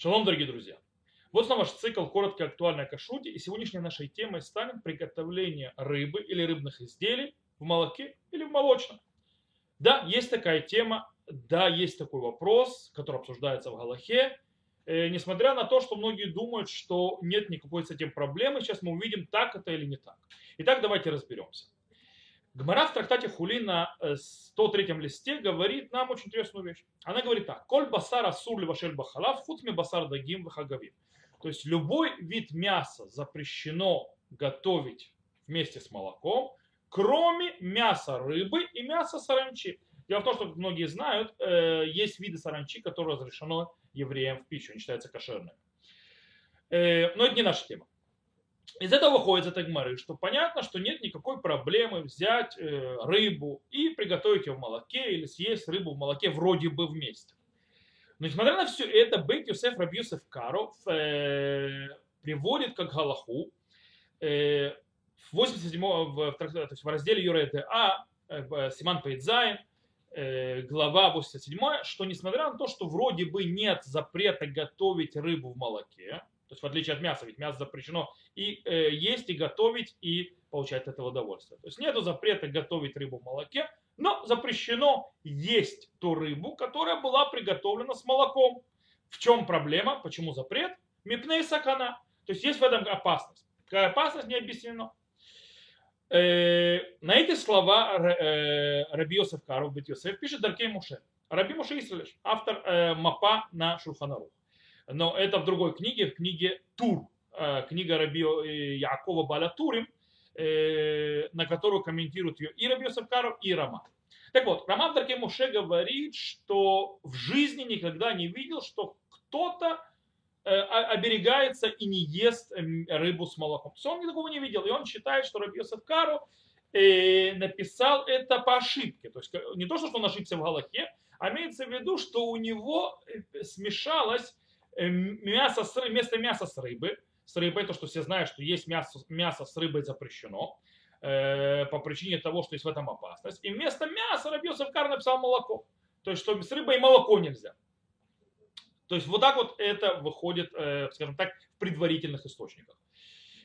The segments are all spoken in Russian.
Шалом, дорогие друзья! Вот снова наш цикл «Коротко актуальная кашруте» и сегодняшней нашей темой станет приготовление рыбы или рыбных изделий в молоке или в молочном. Да, есть такая тема, да, есть такой вопрос, который обсуждается в Галахе, э, несмотря на то, что многие думают, что нет никакой с этим проблемы, сейчас мы увидим, так это или не так. Итак, давайте разберемся. Гмара в трактате Хули на 103 листе говорит нам очень интересную вещь. Она говорит так. Коль басар асур вашель бахалав, хуцми басар дагим вахагавим. То есть любой вид мяса запрещено готовить вместе с молоком, кроме мяса рыбы и мяса саранчи. Дело в том, что, многие знают, э, есть виды саранчи, которые разрешено евреям в пищу, они считаются кошерными. Э, но это не наша тема. Из этого выходит из этой что понятно, что нет никакой проблемы взять э, рыбу и приготовить ее в молоке или съесть рыбу в молоке вроде бы вместе. Но несмотря на все это, Бейт Юсеф рав Йосеф Каро э, приводит как Галаху э, в 87 в, то есть в разделе Юра А, э, סימן פ״ז, э, глава 87, что несмотря на то, что вроде бы нет запрета готовить рыбу в молоке, то есть в отличие от мяса, ведь мясо запрещено и э, есть, и готовить, и получать от этого удовольствие. То есть нет запрета готовить рыбу в молоке, но запрещено есть ту рыбу, которая была приготовлена с молоком. В чем проблема? Почему запрет? Мипней сакана. То есть есть в этом опасность. Какая опасность не объяснена. Э, на эти слова э, Раби Йосеф Каров Бет Йосеф пишет Даркей Муше. Раби Муше Исрелеш, автор э, мапа на Шурханарух но это в другой книге, в книге Тур, э, книга Раби э, Якова Баля Турим, э, на которую комментируют ее и Раби Йосефкаров, и Рама. Так вот, Роман Дарке Муше говорит, что в жизни никогда не видел, что кто-то оберегается и не ест рыбу с молоком. То он такого не видел. И он считает, что Раби Йосеф Кару написал это по ошибке. То есть не то, что он ошибся в Галахе, а имеется в виду, что у него смешалось мясо с, вместо мяса с рыбы, с рыбой, то, что все знают, что есть мясо, мясо с рыбой запрещено, э, по причине того, что есть в этом опасность. И вместо мяса Рабьесов Кар написал молоко. То есть, что с рыбой и молоко нельзя. То есть, вот так вот это выходит, э, скажем так, в предварительных источниках.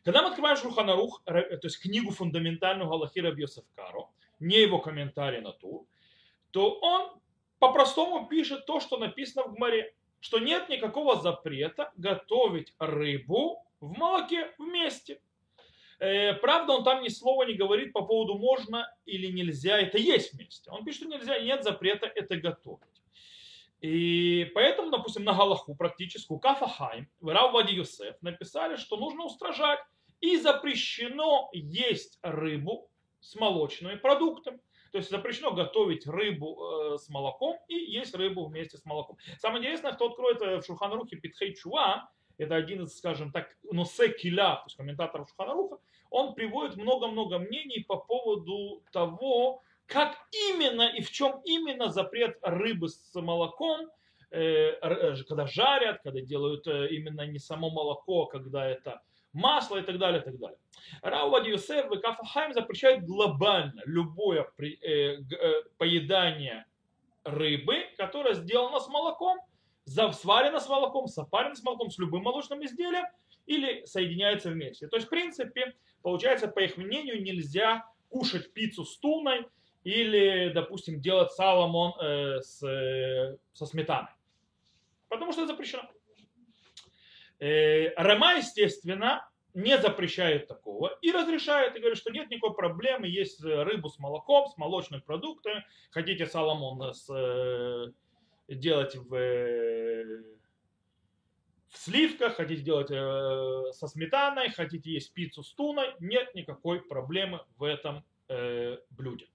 Когда мы открываем Шурханарух, то есть книгу фундаментальную Галахи Рабьесов Каро, не его комментарий на ту, то он по-простому пишет то, что написано в Гмаре что нет никакого запрета готовить рыбу в молоке вместе. Э, правда, он там ни слова не говорит по поводу можно или нельзя это есть вместе. Он пишет, что нельзя, нет запрета это готовить. И поэтому, допустим, на Галаху практическую Кафахайм, Рав Вади Юсеф написали, что нужно устражать и запрещено есть рыбу с молочными продуктами. То есть запрещено готовить рыбу э, с молоком и есть рыбу вместе с молоком. Самое интересное, кто откроет э, в Шуханрухе Питхей Чуа, это один из, скажем так, носе киля, то есть комментаторов Шуханаруха, он приводит много-много мнений по поводу того, как именно и в чем именно запрет рыбы с молоком, э, когда жарят, когда делают именно не само молоко, а когда это масло и так далее, и так далее. Рауад Юсеф и Кафахайм запрещают глобально любое э, э, поедание рыбы, которое сделано с молоком, сварено с молоком, сопарено с молоком, с любым молочным изделием или соединяется вместе. То есть, в принципе, получается, по их мнению, нельзя кушать пиццу с туной или, допустим, делать саламон э, с, э, со сметаной. Потому что это запрещено. Э, Рома, естественно, не запрещает такого и разрешает, и говорит, что нет никакой проблемы, есть рыбу с молоком, с молочными продуктами, хотите саламон с, э, делать в, в сливках, хотите делать э, со сметаной, хотите есть пиццу с туной, нет никакой проблемы в этом блюде.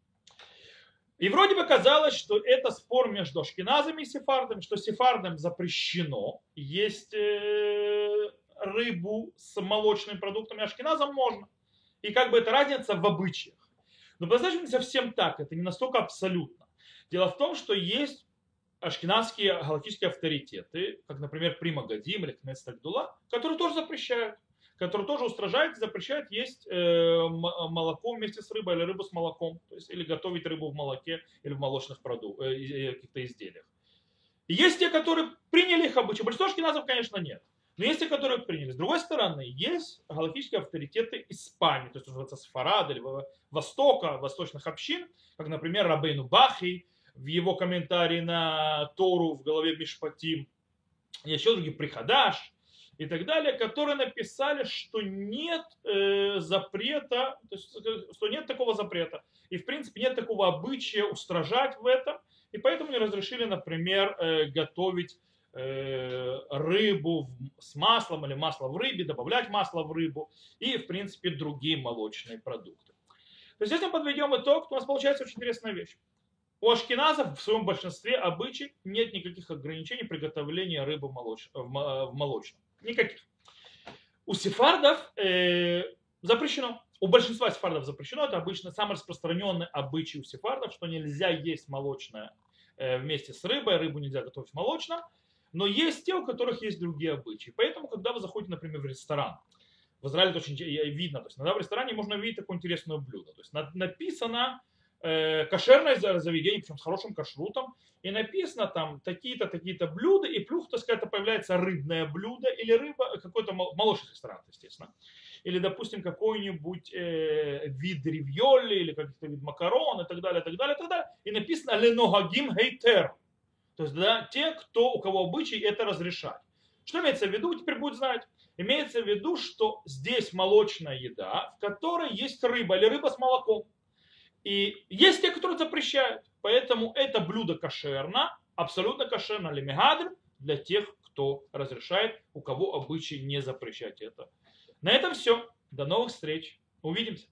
И вроде бы казалось, что это спор между ашкеназами и сефардами, что сефардам запрещено есть э, рыбу с молочными продуктами, ашкеназам можно. И как бы это разница в обычаях. Но по-настоящему не совсем так, это не настолько абсолютно. Дело в том, что есть ашкенадские галактические авторитеты, как, например, Прима Гадим или Кнесс Тагдула, которые тоже запрещают который тоже устражает и запрещает есть э, молоко вместе с рыбой или рыбу с молоком, то есть или готовить рыбу в молоке или в молочных продуктах, э, каких-то изделиях. Есть те, которые приняли их обычаи. Большинство ашкеназов, конечно, нет. Но есть те, которые приняли. С другой стороны, есть галактические авторитеты Испании, то есть называется Сфарад или Востока, восточных общин, как, например, Рабейну Бахи, в его комментарии на Тору в голове Мишпатим, еще другие Приходаш и так далее, которые написали, что нет э, запрета, то есть, что нет такого запрета. И, в принципе, нет такого обычая устражать в этом. И поэтому не разрешили, например, э, готовить Э, рыбу с маслом или масло в рыбе, добавлять масло в рыбу и, в принципе, другие молочные продукты. То есть, если мы подведем итог, то у нас получается очень интересная вещь. У ашкеназов в своем большинстве обычай нет никаких ограничений приготовления рыбы в молочном. Никаких. У сефардов э, запрещено. У большинства сефардов запрещено. Это обычно самый распространенный обычай у сефардов, что нельзя есть молочное э, вместе с рыбой. Рыбу нельзя готовить молочно. Но есть те, у которых есть другие обычаи. Поэтому, когда вы заходите, например, в ресторан, в Израиле это очень видно, то есть иногда в ресторане можно увидеть такое интересное блюдо. То есть написано э, кошерное заведение, причем с хорошим кашрутом, и написано там такие-то, такие-то блюда, и плюс, так сказать, появляется рыбное блюдо или рыба, какой-то молочный ресторан, естественно. Или, допустим, какой-нибудь э, вид ривьоли или какой-то вид макарон и так далее, и так далее, и так далее. И написано «Леногагим хейтер». То есть да, те, кто, у кого обычай это разрешать. Что имеется в виду, теперь будет знать. Имеется в виду, что здесь молочная еда, в которой есть рыба или рыба с молоком. И есть те, которые запрещают. Поэтому это блюдо кошерно, абсолютно кошерно лемигадр для тех, кто разрешает, у кого обычай не запрещать это. На этом все. До новых встреч. Увидимся.